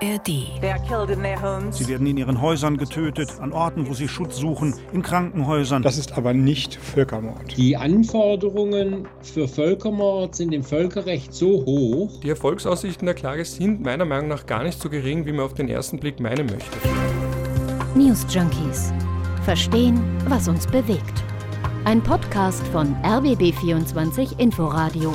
ARD. Sie werden in ihren Häusern getötet, an Orten, wo sie Schutz suchen, in Krankenhäusern. Das ist aber nicht Völkermord. Die Anforderungen für Völkermord sind im Völkerrecht so hoch. Die Erfolgsaussichten der Klage sind meiner Meinung nach gar nicht so gering, wie man auf den ersten Blick meinen möchte. News Junkies. Verstehen, was uns bewegt. Ein Podcast von RBB24 Inforadio.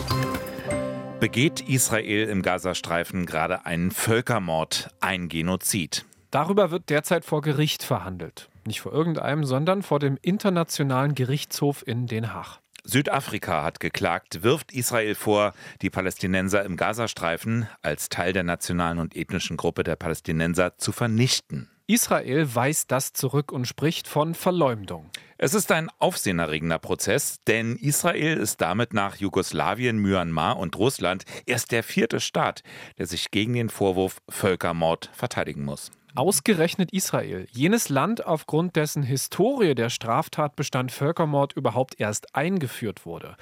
Begeht Israel im Gazastreifen gerade einen Völkermord, ein Genozid? Darüber wird derzeit vor Gericht verhandelt. Nicht vor irgendeinem, sondern vor dem Internationalen Gerichtshof in Den Haag. Südafrika hat geklagt, wirft Israel vor, die Palästinenser im Gazastreifen als Teil der nationalen und ethnischen Gruppe der Palästinenser zu vernichten. Israel weist das zurück und spricht von Verleumdung. Es ist ein aufsehenerregender Prozess, denn Israel ist damit nach Jugoslawien, Myanmar und Russland erst der vierte Staat, der sich gegen den Vorwurf Völkermord verteidigen muss. Ausgerechnet Israel, jenes Land, aufgrund dessen Historie der Straftatbestand Völkermord überhaupt erst eingeführt wurde.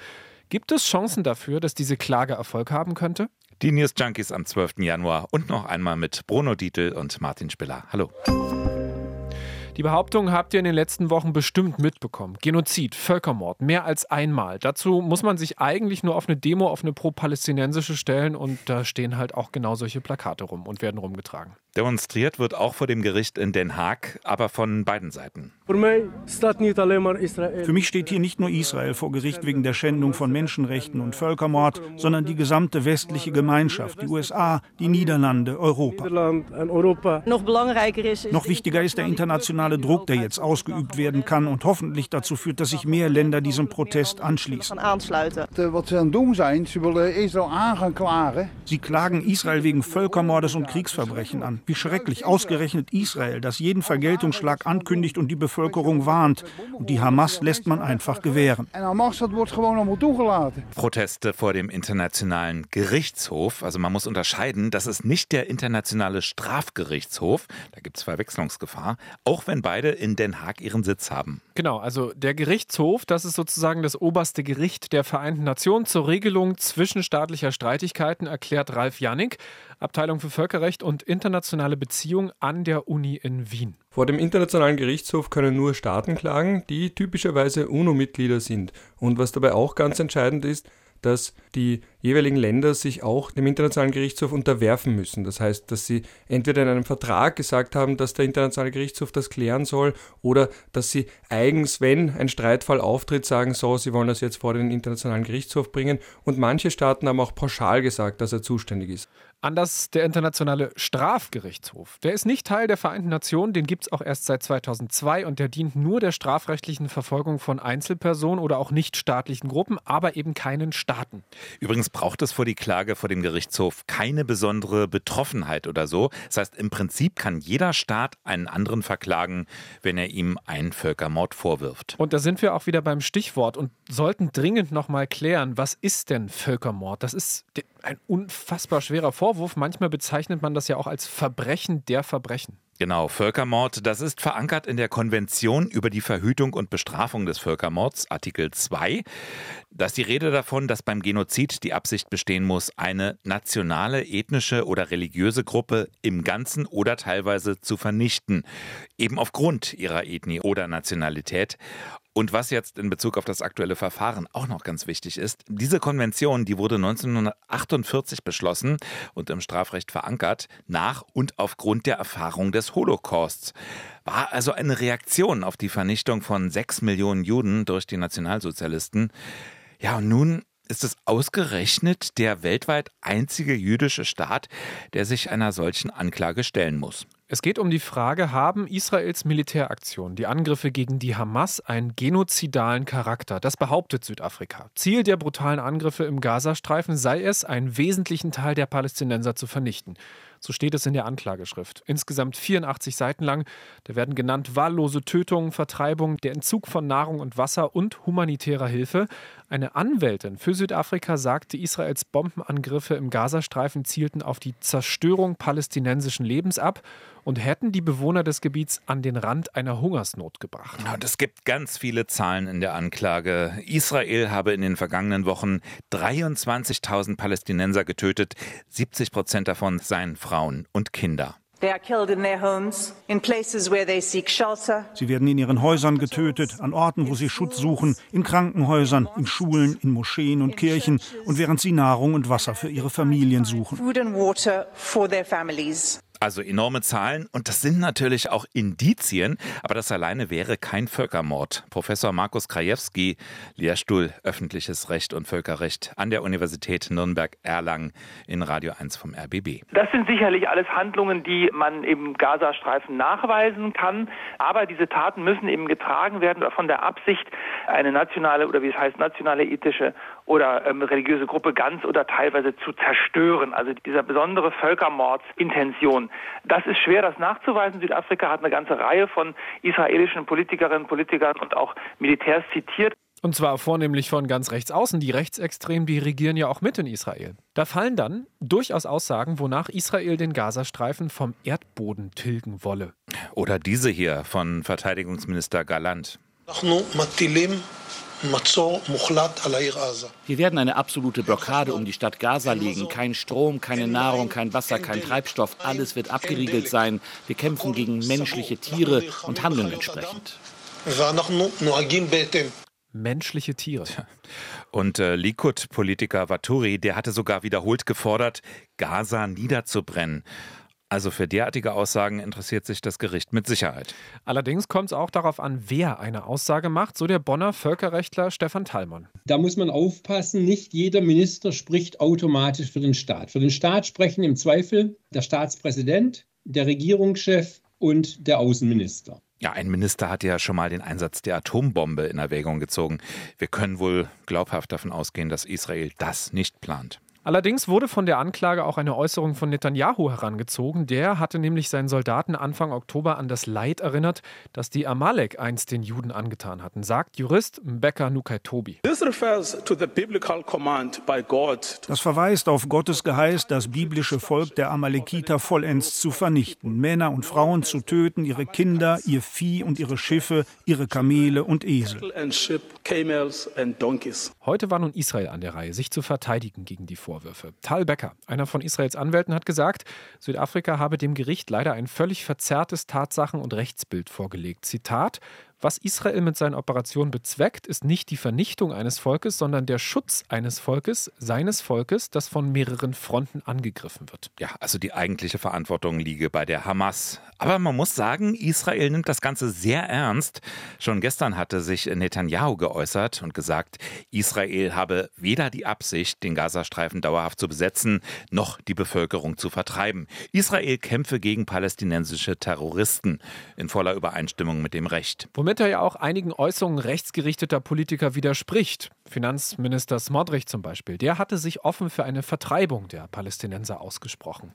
Gibt es Chancen dafür, dass diese Klage Erfolg haben könnte? Die News Junkies am 12. Januar und noch einmal mit Bruno Dietl und Martin Spiller. Hallo. Die Behauptung habt ihr in den letzten Wochen bestimmt mitbekommen. Genozid, Völkermord, mehr als einmal. Dazu muss man sich eigentlich nur auf eine Demo, auf eine pro-palästinensische stellen und da stehen halt auch genau solche Plakate rum und werden rumgetragen. Demonstriert wird auch vor dem Gericht in Den Haag, aber von beiden Seiten. Für mich steht hier nicht nur Israel vor Gericht wegen der Schändung von Menschenrechten und Völkermord, sondern die gesamte westliche Gemeinschaft, die USA, die Niederlande, Europa. Noch wichtiger ist der internationale Druck, der jetzt ausgeübt werden kann und hoffentlich dazu führt, dass sich mehr Länder diesem Protest anschließen. Klagen. Sie klagen Israel wegen Völkermordes und Kriegsverbrechen an. Wie schrecklich ausgerechnet Israel, das jeden Vergeltungsschlag ankündigt und die Bevölkerung warnt. Und die Hamas lässt man einfach gewähren. Proteste vor dem Internationalen Gerichtshof. Also man muss unterscheiden, das ist nicht der Internationale Strafgerichtshof. Da gibt es Verwechslungsgefahr, auch wenn beide in Den Haag ihren Sitz haben. Genau, also der Gerichtshof, das ist sozusagen das oberste Gericht der Vereinten Nationen zur Regelung zwischenstaatlicher Streitigkeiten, erklärt Ralf Janik, Abteilung für Völkerrecht und internationale Beziehungen an der Uni in Wien. Vor dem Internationalen Gerichtshof können nur Staaten klagen, die typischerweise UNO-Mitglieder sind. Und was dabei auch ganz entscheidend ist, dass die jeweiligen Länder sich auch dem Internationalen Gerichtshof unterwerfen müssen. Das heißt, dass sie entweder in einem Vertrag gesagt haben, dass der Internationale Gerichtshof das klären soll, oder dass sie eigens, wenn ein Streitfall auftritt, sagen, so, sie wollen das jetzt vor den Internationalen Gerichtshof bringen. Und manche Staaten haben auch pauschal gesagt, dass er zuständig ist. Anders der Internationale Strafgerichtshof. Der ist nicht Teil der Vereinten Nationen, den gibt es auch erst seit 2002 und der dient nur der strafrechtlichen Verfolgung von Einzelpersonen oder auch nichtstaatlichen Gruppen, aber eben keinen Staaten. Übrigens braucht es vor die Klage vor dem Gerichtshof keine besondere Betroffenheit oder so. Das heißt, im Prinzip kann jeder Staat einen anderen verklagen, wenn er ihm einen Völkermord vorwirft. Und da sind wir auch wieder beim Stichwort und sollten dringend nochmal klären, was ist denn Völkermord? Das ist ein unfassbar schwerer Vorwurf. Manchmal bezeichnet man das ja auch als Verbrechen der Verbrechen. Genau, Völkermord, das ist verankert in der Konvention über die Verhütung und Bestrafung des Völkermords, Artikel 2. Da ist die Rede davon, dass beim Genozid die Absicht bestehen muss, eine nationale, ethnische oder religiöse Gruppe im Ganzen oder teilweise zu vernichten, eben aufgrund ihrer Ethnie oder Nationalität. Und was jetzt in Bezug auf das aktuelle Verfahren auch noch ganz wichtig ist, diese Konvention, die wurde 1948 beschlossen und im Strafrecht verankert, nach und aufgrund der Erfahrung des Holocausts. War also eine Reaktion auf die Vernichtung von sechs Millionen Juden durch die Nationalsozialisten. Ja, und nun ist es ausgerechnet der weltweit einzige jüdische Staat, der sich einer solchen Anklage stellen muss. Es geht um die Frage, haben Israels Militäraktionen, die Angriffe gegen die Hamas, einen genozidalen Charakter? Das behauptet Südafrika. Ziel der brutalen Angriffe im Gazastreifen sei es, einen wesentlichen Teil der Palästinenser zu vernichten. So steht es in der Anklageschrift. Insgesamt 84 Seiten lang. Da werden genannt wahllose Tötungen, Vertreibung, der Entzug von Nahrung und Wasser und humanitärer Hilfe. Eine Anwältin für Südafrika sagte, Israels Bombenangriffe im Gazastreifen zielten auf die Zerstörung palästinensischen Lebens ab und hätten die Bewohner des Gebiets an den Rand einer Hungersnot gebracht. Und es gibt ganz viele Zahlen in der Anklage. Israel habe in den vergangenen Wochen 23.000 Palästinenser getötet. 70 Prozent davon seien Frauen. Frauen und Kinder. Sie werden in ihren Häusern getötet, an Orten, wo sie Schutz suchen, in Krankenhäusern, in Schulen, in Moscheen und Kirchen und während sie Nahrung und Wasser für ihre Familien suchen. Also enorme Zahlen und das sind natürlich auch Indizien, aber das alleine wäre kein Völkermord. Professor Markus Krajewski, Lehrstuhl Öffentliches Recht und Völkerrecht an der Universität Nürnberg-Erlangen in Radio 1 vom RBB. Das sind sicherlich alles Handlungen, die man im Gazastreifen nachweisen kann, aber diese Taten müssen eben getragen werden von der Absicht, eine nationale oder wie es heißt, nationale ethische oder ähm, religiöse Gruppe ganz oder teilweise zu zerstören. Also dieser besondere Völkermordsintention. Das ist schwer, das nachzuweisen. Südafrika hat eine ganze Reihe von israelischen Politikerinnen, Politikern und auch Militärs zitiert. Und zwar vornehmlich von ganz rechts außen. Die Rechtsextremen, die regieren ja auch mit in Israel. Da fallen dann durchaus Aussagen, wonach Israel den Gazastreifen vom Erdboden tilgen wolle. Oder diese hier von Verteidigungsminister Galant. Wir werden eine absolute Blockade um die Stadt Gaza legen. Kein Strom, keine Nahrung, kein Wasser, kein Treibstoff. Alles wird abgeriegelt sein. Wir kämpfen gegen menschliche Tiere und handeln entsprechend. Menschliche Tiere. Und äh, Likud-Politiker Vaturi, der hatte sogar wiederholt gefordert, Gaza niederzubrennen. Also für derartige Aussagen interessiert sich das Gericht mit Sicherheit. Allerdings kommt es auch darauf an, wer eine Aussage macht, so der Bonner Völkerrechtler Stefan Thallmann. Da muss man aufpassen, nicht jeder Minister spricht automatisch für den Staat. Für den Staat sprechen im Zweifel der Staatspräsident, der Regierungschef und der Außenminister. Ja, ein Minister hat ja schon mal den Einsatz der Atombombe in Erwägung gezogen. Wir können wohl glaubhaft davon ausgehen, dass Israel das nicht plant. Allerdings wurde von der Anklage auch eine Äußerung von Netanyahu herangezogen. Der hatte nämlich seinen Soldaten Anfang Oktober an das Leid erinnert, das die Amalek einst den Juden angetan hatten, sagt Jurist Mbeka Nukaitobi. Das verweist auf Gottes Geheiß, das biblische Volk der Amalekiter vollends zu vernichten, Männer und Frauen zu töten, ihre Kinder, ihr Vieh und ihre Schiffe, ihre Kamele und Esel. Heute war nun Israel an der Reihe, sich zu verteidigen gegen die Vorwürfe. Vorwürfe. Tal Becker, einer von Israels Anwälten, hat gesagt, Südafrika habe dem Gericht leider ein völlig verzerrtes Tatsachen- und Rechtsbild vorgelegt. Zitat: was Israel mit seinen Operationen bezweckt, ist nicht die Vernichtung eines Volkes, sondern der Schutz eines Volkes, seines Volkes, das von mehreren Fronten angegriffen wird. Ja, also die eigentliche Verantwortung liege bei der Hamas. Aber man muss sagen, Israel nimmt das Ganze sehr ernst. Schon gestern hatte sich Netanyahu geäußert und gesagt, Israel habe weder die Absicht, den Gazastreifen dauerhaft zu besetzen, noch die Bevölkerung zu vertreiben. Israel kämpfe gegen palästinensische Terroristen in voller Übereinstimmung mit dem Recht. Womit womit er ja auch einigen Äußerungen rechtsgerichteter Politiker widerspricht. Finanzminister Smodrich zum Beispiel, der hatte sich offen für eine Vertreibung der Palästinenser ausgesprochen.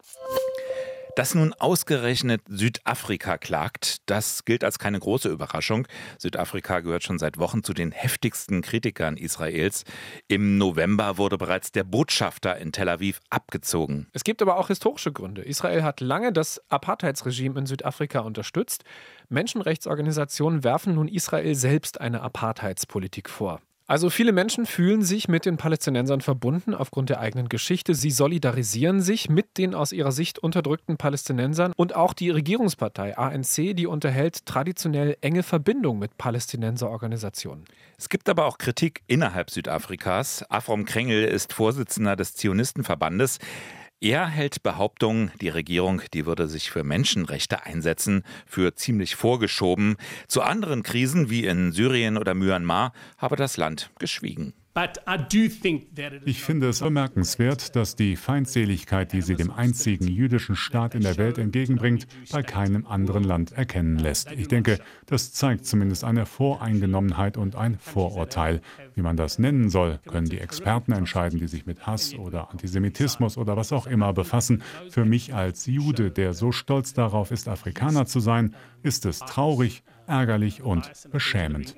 Dass nun ausgerechnet Südafrika klagt, das gilt als keine große Überraschung. Südafrika gehört schon seit Wochen zu den heftigsten Kritikern Israels. Im November wurde bereits der Botschafter in Tel Aviv abgezogen. Es gibt aber auch historische Gründe. Israel hat lange das Apartheidsregime in Südafrika unterstützt. Menschenrechtsorganisationen werfen nun Israel selbst eine Apartheidspolitik vor. Also viele Menschen fühlen sich mit den Palästinensern verbunden aufgrund der eigenen Geschichte. Sie solidarisieren sich mit den aus ihrer Sicht unterdrückten Palästinensern und auch die Regierungspartei ANC, die unterhält traditionell enge Verbindungen mit Palästinenserorganisationen. Es gibt aber auch Kritik innerhalb Südafrikas. Afrom Krengel ist Vorsitzender des Zionistenverbandes. Er hält Behauptungen, die Regierung, die würde sich für Menschenrechte einsetzen, für ziemlich vorgeschoben. Zu anderen Krisen wie in Syrien oder Myanmar habe das Land geschwiegen. Ich finde es bemerkenswert, dass die Feindseligkeit, die sie dem einzigen jüdischen Staat in der Welt entgegenbringt, bei keinem anderen Land erkennen lässt. Ich denke, das zeigt zumindest eine Voreingenommenheit und ein Vorurteil. Wie man das nennen soll, können die Experten entscheiden, die sich mit Hass oder Antisemitismus oder was auch immer befassen. Für mich als Jude, der so stolz darauf ist, Afrikaner zu sein, ist es traurig, ärgerlich und beschämend.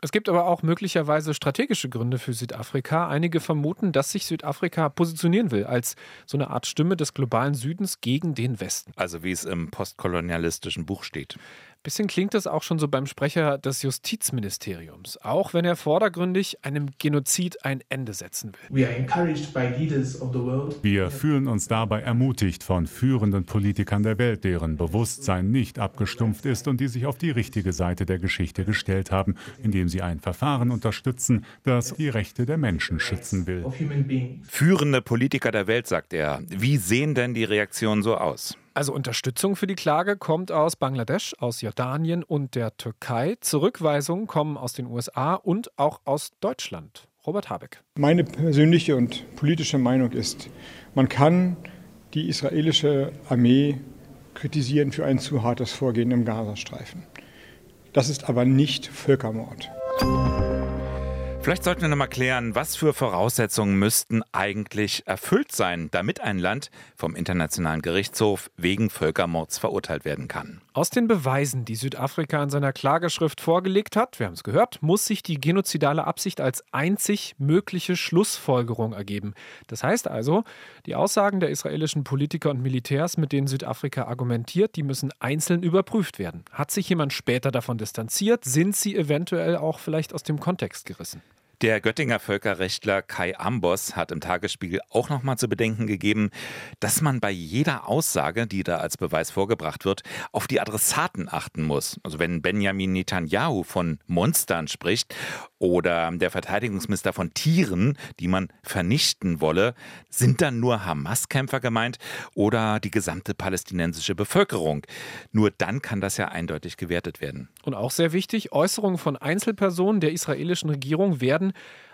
Es gibt aber auch möglicherweise strategische Gründe für Südafrika. Einige vermuten, dass sich Südafrika positionieren will als so eine Art Stimme des globalen Südens gegen den Westen. Also wie es im postkolonialistischen Buch steht. Bisschen klingt das auch schon so beim Sprecher des Justizministeriums, auch wenn er vordergründig einem Genozid ein Ende setzen will. Wir fühlen uns dabei ermutigt von führenden Politikern der Welt, deren Bewusstsein nicht abgestumpft ist und die sich auf die richtige Seite der Geschichte gestellt haben, indem sie ein Verfahren unterstützen, das die Rechte der Menschen schützen will. Führende Politiker der Welt, sagt er. Wie sehen denn die Reaktionen so aus? Also Unterstützung für die Klage kommt aus Bangladesch, aus Jordanien und der Türkei. Zurückweisungen kommen aus den USA und auch aus Deutschland. Robert Habeck. Meine persönliche und politische Meinung ist, man kann die israelische Armee kritisieren für ein zu hartes Vorgehen im Gazastreifen. Das ist aber nicht Völkermord. Vielleicht sollten wir noch mal klären, was für Voraussetzungen müssten eigentlich erfüllt sein, damit ein Land vom Internationalen Gerichtshof wegen Völkermords verurteilt werden kann. Aus den Beweisen, die Südafrika in seiner Klageschrift vorgelegt hat, wir haben es gehört, muss sich die genozidale Absicht als einzig mögliche Schlussfolgerung ergeben. Das heißt also, die Aussagen der israelischen Politiker und Militärs, mit denen Südafrika argumentiert, die müssen einzeln überprüft werden. Hat sich jemand später davon distanziert? Sind sie eventuell auch vielleicht aus dem Kontext gerissen? Der Göttinger Völkerrechtler Kai Ambos hat im Tagesspiegel auch noch mal zu bedenken gegeben, dass man bei jeder Aussage, die da als Beweis vorgebracht wird, auf die Adressaten achten muss. Also wenn Benjamin Netanyahu von Monstern spricht oder der Verteidigungsminister von Tieren, die man vernichten wolle, sind dann nur Hamas-Kämpfer gemeint oder die gesamte palästinensische Bevölkerung. Nur dann kann das ja eindeutig gewertet werden. Und auch sehr wichtig, Äußerungen von Einzelpersonen der israelischen Regierung werden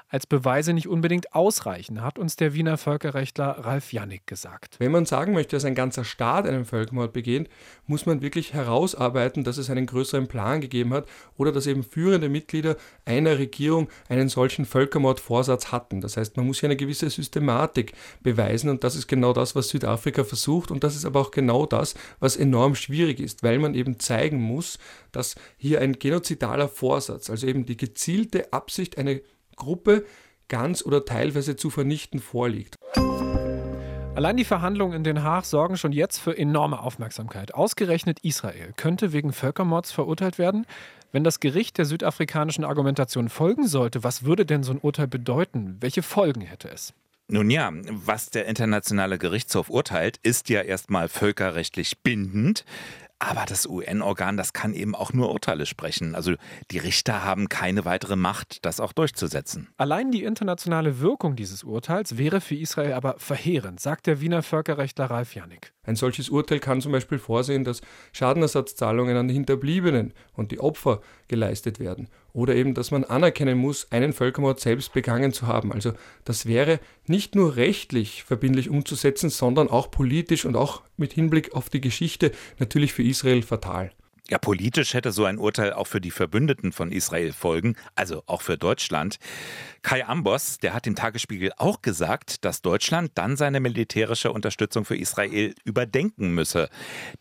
als Beweise nicht unbedingt ausreichen, hat uns der Wiener Völkerrechtler Ralf Jannik gesagt. Wenn man sagen möchte, dass ein ganzer Staat einen Völkermord begeht, muss man wirklich herausarbeiten, dass es einen größeren Plan gegeben hat oder dass eben führende Mitglieder einer Regierung einen solchen Völkermordvorsatz hatten. Das heißt, man muss hier eine gewisse Systematik beweisen und das ist genau das, was Südafrika versucht und das ist aber auch genau das, was enorm schwierig ist, weil man eben zeigen muss, dass hier ein genozidaler Vorsatz, also eben die gezielte Absicht, eine Gruppe ganz oder teilweise zu vernichten vorliegt. Allein die Verhandlungen in Den Haag sorgen schon jetzt für enorme Aufmerksamkeit. Ausgerechnet Israel könnte wegen Völkermords verurteilt werden. Wenn das Gericht der südafrikanischen Argumentation folgen sollte, was würde denn so ein Urteil bedeuten? Welche Folgen hätte es? Nun ja, was der Internationale Gerichtshof urteilt, ist ja erstmal völkerrechtlich bindend. Aber das UN-Organ, das kann eben auch nur Urteile sprechen. Also die Richter haben keine weitere Macht, das auch durchzusetzen. Allein die internationale Wirkung dieses Urteils wäre für Israel aber verheerend, sagt der Wiener Völkerrechtler Ralf Janik. Ein solches Urteil kann zum Beispiel vorsehen, dass Schadenersatzzahlungen an die Hinterbliebenen und die Opfer geleistet werden. Oder eben, dass man anerkennen muss, einen Völkermord selbst begangen zu haben. Also das wäre nicht nur rechtlich verbindlich umzusetzen, sondern auch politisch und auch mit Hinblick auf die Geschichte natürlich für Israel fatal. Ja, politisch hätte so ein Urteil auch für die Verbündeten von Israel Folgen, also auch für Deutschland. Kai Ambos, der hat dem Tagesspiegel auch gesagt, dass Deutschland dann seine militärische Unterstützung für Israel überdenken müsse.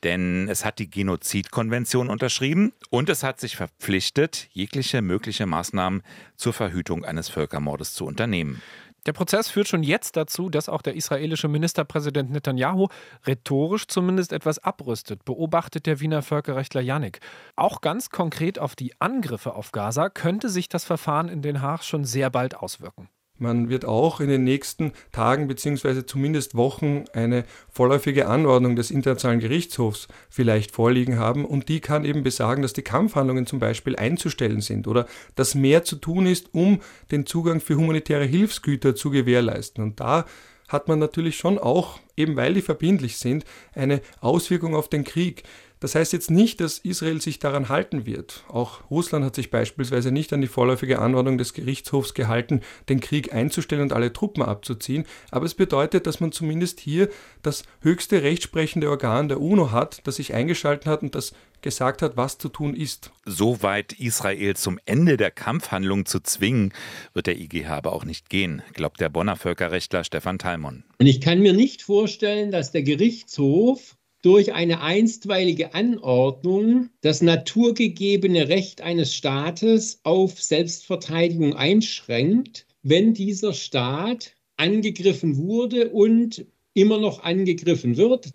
Denn es hat die Genozidkonvention unterschrieben und es hat sich verpflichtet, jegliche mögliche Maßnahmen zur Verhütung eines Völkermordes zu unternehmen. Der Prozess führt schon jetzt dazu, dass auch der israelische Ministerpräsident Netanyahu rhetorisch zumindest etwas abrüstet, beobachtet der Wiener Völkerrechtler Janik. Auch ganz konkret auf die Angriffe auf Gaza könnte sich das Verfahren in Den Haag schon sehr bald auswirken. Man wird auch in den nächsten Tagen bzw. zumindest Wochen eine vorläufige Anordnung des Internationalen Gerichtshofs vielleicht vorliegen haben und die kann eben besagen, dass die Kampfhandlungen zum Beispiel einzustellen sind oder dass mehr zu tun ist, um den Zugang für humanitäre Hilfsgüter zu gewährleisten. Und da hat man natürlich schon auch, eben weil die verbindlich sind, eine Auswirkung auf den Krieg. Das heißt jetzt nicht, dass Israel sich daran halten wird. Auch Russland hat sich beispielsweise nicht an die vorläufige Anordnung des Gerichtshofs gehalten, den Krieg einzustellen und alle Truppen abzuziehen. Aber es bedeutet, dass man zumindest hier das höchste rechtsprechende Organ der UNO hat, das sich eingeschaltet hat und das gesagt hat, was zu tun ist. So weit Israel zum Ende der Kampfhandlung zu zwingen, wird der IGH aber auch nicht gehen, glaubt der Bonner Völkerrechtler Stefan Talmon. Und ich kann mir nicht vorstellen, dass der Gerichtshof durch eine einstweilige Anordnung das naturgegebene Recht eines Staates auf Selbstverteidigung einschränkt, wenn dieser Staat angegriffen wurde und immer noch angegriffen wird.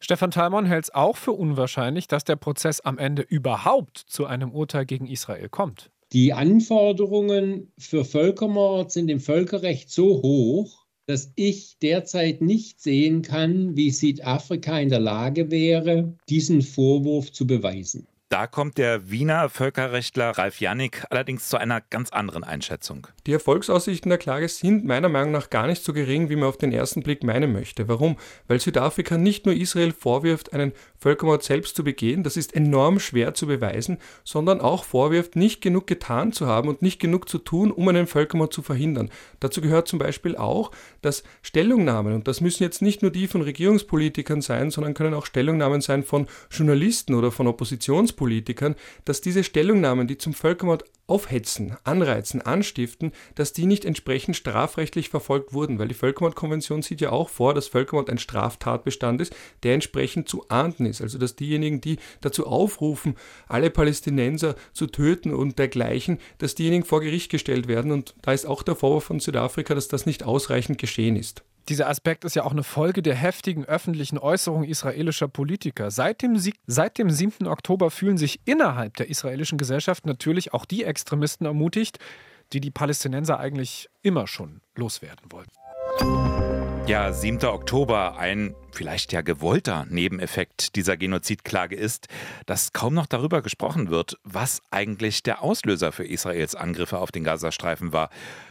Stefan Talmon hält es auch für unwahrscheinlich, dass der Prozess am Ende überhaupt zu einem Urteil gegen Israel kommt. Die Anforderungen für Völkermord sind im Völkerrecht so hoch, dass ich derzeit nicht sehen kann, wie Südafrika in der Lage wäre, diesen Vorwurf zu beweisen. Da kommt der Wiener Völkerrechtler Ralf Janik allerdings zu einer ganz anderen Einschätzung. Die Erfolgsaussichten der Klage sind meiner Meinung nach gar nicht so gering, wie man auf den ersten Blick meinen möchte. Warum? Weil Südafrika nicht nur Israel vorwirft, einen Völkermord selbst zu begehen, das ist enorm schwer zu beweisen, sondern auch vorwirft, nicht genug getan zu haben und nicht genug zu tun, um einen Völkermord zu verhindern. Dazu gehört zum Beispiel auch, dass Stellungnahmen, und das müssen jetzt nicht nur die von Regierungspolitikern sein, sondern können auch Stellungnahmen sein von Journalisten oder von Oppositionspolitikern, Politikern, dass diese Stellungnahmen, die zum Völkermord aufhetzen, anreizen, anstiften, dass die nicht entsprechend strafrechtlich verfolgt wurden, weil die Völkermordkonvention sieht ja auch vor, dass Völkermord ein Straftatbestand ist, der entsprechend zu ahnden ist. Also dass diejenigen, die dazu aufrufen, alle Palästinenser zu töten und dergleichen, dass diejenigen vor Gericht gestellt werden. Und da ist auch der Vorwurf von Südafrika, dass das nicht ausreichend geschehen ist. Dieser Aspekt ist ja auch eine Folge der heftigen öffentlichen Äußerungen israelischer Politiker. Seit dem, seit dem 7. Oktober fühlen sich innerhalb der israelischen Gesellschaft natürlich auch die Extremisten ermutigt, die die Palästinenser eigentlich immer schon loswerden wollten. Ja, 7. Oktober, ein vielleicht ja gewollter Nebeneffekt dieser Genozidklage ist, dass kaum noch darüber gesprochen wird, was eigentlich der Auslöser für Israels Angriffe auf den Gazastreifen war.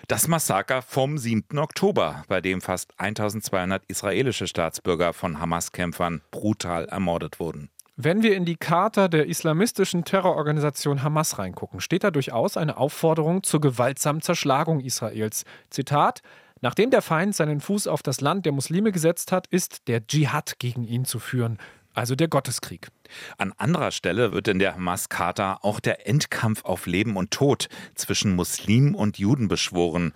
Das Massaker vom 7. Oktober, bei dem fast 1200 israelische Staatsbürger von Hamas-Kämpfern brutal ermordet wurden. Wenn wir in die Charta der islamistischen Terrororganisation Hamas reingucken, steht da durchaus eine Aufforderung zur gewaltsamen Zerschlagung Israels. Zitat Nachdem der Feind seinen Fuß auf das Land der Muslime gesetzt hat, ist der Dschihad gegen ihn zu führen, also der Gotteskrieg. An anderer Stelle wird in der Hamas-Charta auch der Endkampf auf Leben und Tod zwischen Muslimen und Juden beschworen.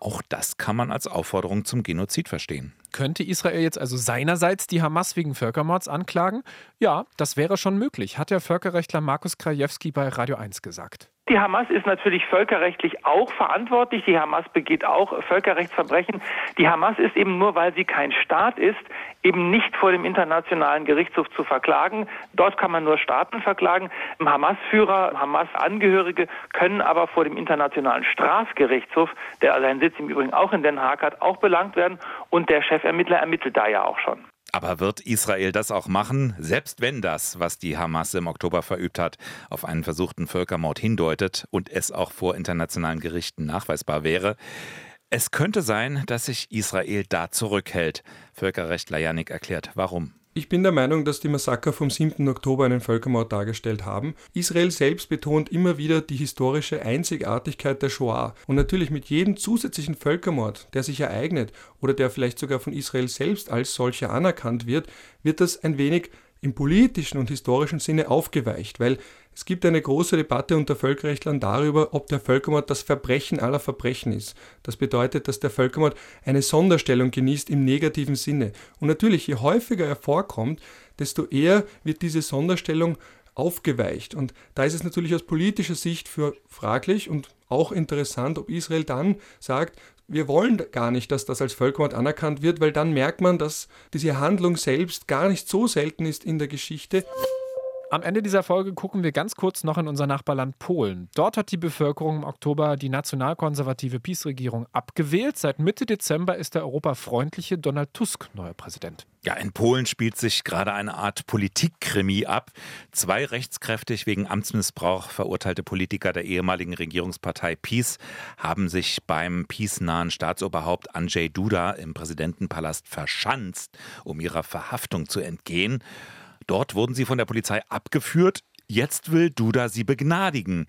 Auch das kann man als Aufforderung zum Genozid verstehen. Könnte Israel jetzt also seinerseits die Hamas wegen Völkermords anklagen? Ja, das wäre schon möglich, hat der Völkerrechtler Markus Krajewski bei Radio 1 gesagt. Die Hamas ist natürlich völkerrechtlich auch verantwortlich. Die Hamas begeht auch Völkerrechtsverbrechen. Die Hamas ist eben nur, weil sie kein Staat ist, eben nicht vor dem Internationalen Gerichtshof zu verklagen. Dort kann man nur Staaten verklagen. Hamas-Führer, Hamas-Angehörige können aber vor dem Internationalen Strafgerichtshof, der seinen Sitz im Übrigen auch in Den Haag hat, auch belangt werden. Und der Chefermittler ermittelt da ja auch schon. Aber wird Israel das auch machen, selbst wenn das, was die Hamas im Oktober verübt hat, auf einen versuchten Völkermord hindeutet und es auch vor internationalen Gerichten nachweisbar wäre? Es könnte sein, dass sich Israel da zurückhält. Völkerrechtler Janik erklärt, warum. Ich bin der Meinung, dass die Massaker vom 7. Oktober einen Völkermord dargestellt haben. Israel selbst betont immer wieder die historische Einzigartigkeit der Shoah. Und natürlich mit jedem zusätzlichen Völkermord, der sich ereignet oder der vielleicht sogar von Israel selbst als solcher anerkannt wird, wird das ein wenig im politischen und historischen Sinne aufgeweicht, weil es gibt eine große Debatte unter Völkerrechtlern darüber, ob der Völkermord das Verbrechen aller Verbrechen ist. Das bedeutet, dass der Völkermord eine Sonderstellung genießt im negativen Sinne. Und natürlich, je häufiger er vorkommt, desto eher wird diese Sonderstellung aufgeweicht. Und da ist es natürlich aus politischer Sicht für fraglich und auch interessant, ob Israel dann sagt, wir wollen gar nicht, dass das als Völkermord anerkannt wird, weil dann merkt man, dass diese Handlung selbst gar nicht so selten ist in der Geschichte. Am Ende dieser Folge gucken wir ganz kurz noch in unser Nachbarland Polen. Dort hat die Bevölkerung im Oktober die nationalkonservative PiS-Regierung abgewählt. Seit Mitte Dezember ist der europafreundliche Donald Tusk neuer Präsident. Ja, in Polen spielt sich gerade eine Art Politikkrimi ab. Zwei rechtskräftig wegen Amtsmissbrauch verurteilte Politiker der ehemaligen Regierungspartei PiS haben sich beim PiS-nahen Staatsoberhaupt Andrzej Duda im Präsidentenpalast verschanzt, um ihrer Verhaftung zu entgehen. Dort wurden sie von der Polizei abgeführt. Jetzt will Duda sie begnadigen.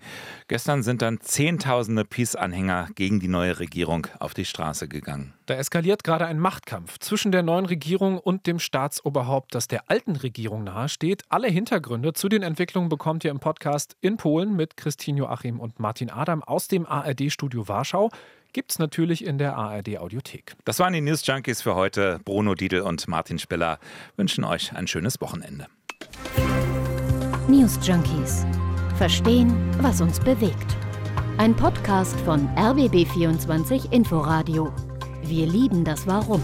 Gestern sind dann Zehntausende Peace-Anhänger gegen die neue Regierung auf die Straße gegangen. Da eskaliert gerade ein Machtkampf zwischen der neuen Regierung und dem Staatsoberhaupt, das der alten Regierung nahesteht. Alle Hintergründe zu den Entwicklungen bekommt ihr im Podcast in Polen mit Christine Joachim und Martin Adam aus dem ARD-Studio Warschau gibt es natürlich in der ARD Audiothek. Das waren die News Junkies für heute. Bruno Diedl und Martin Spiller wünschen euch ein schönes Wochenende. News Junkies. Verstehen, was uns bewegt. Ein Podcast von RBB24 Inforadio. Wir lieben das Warum.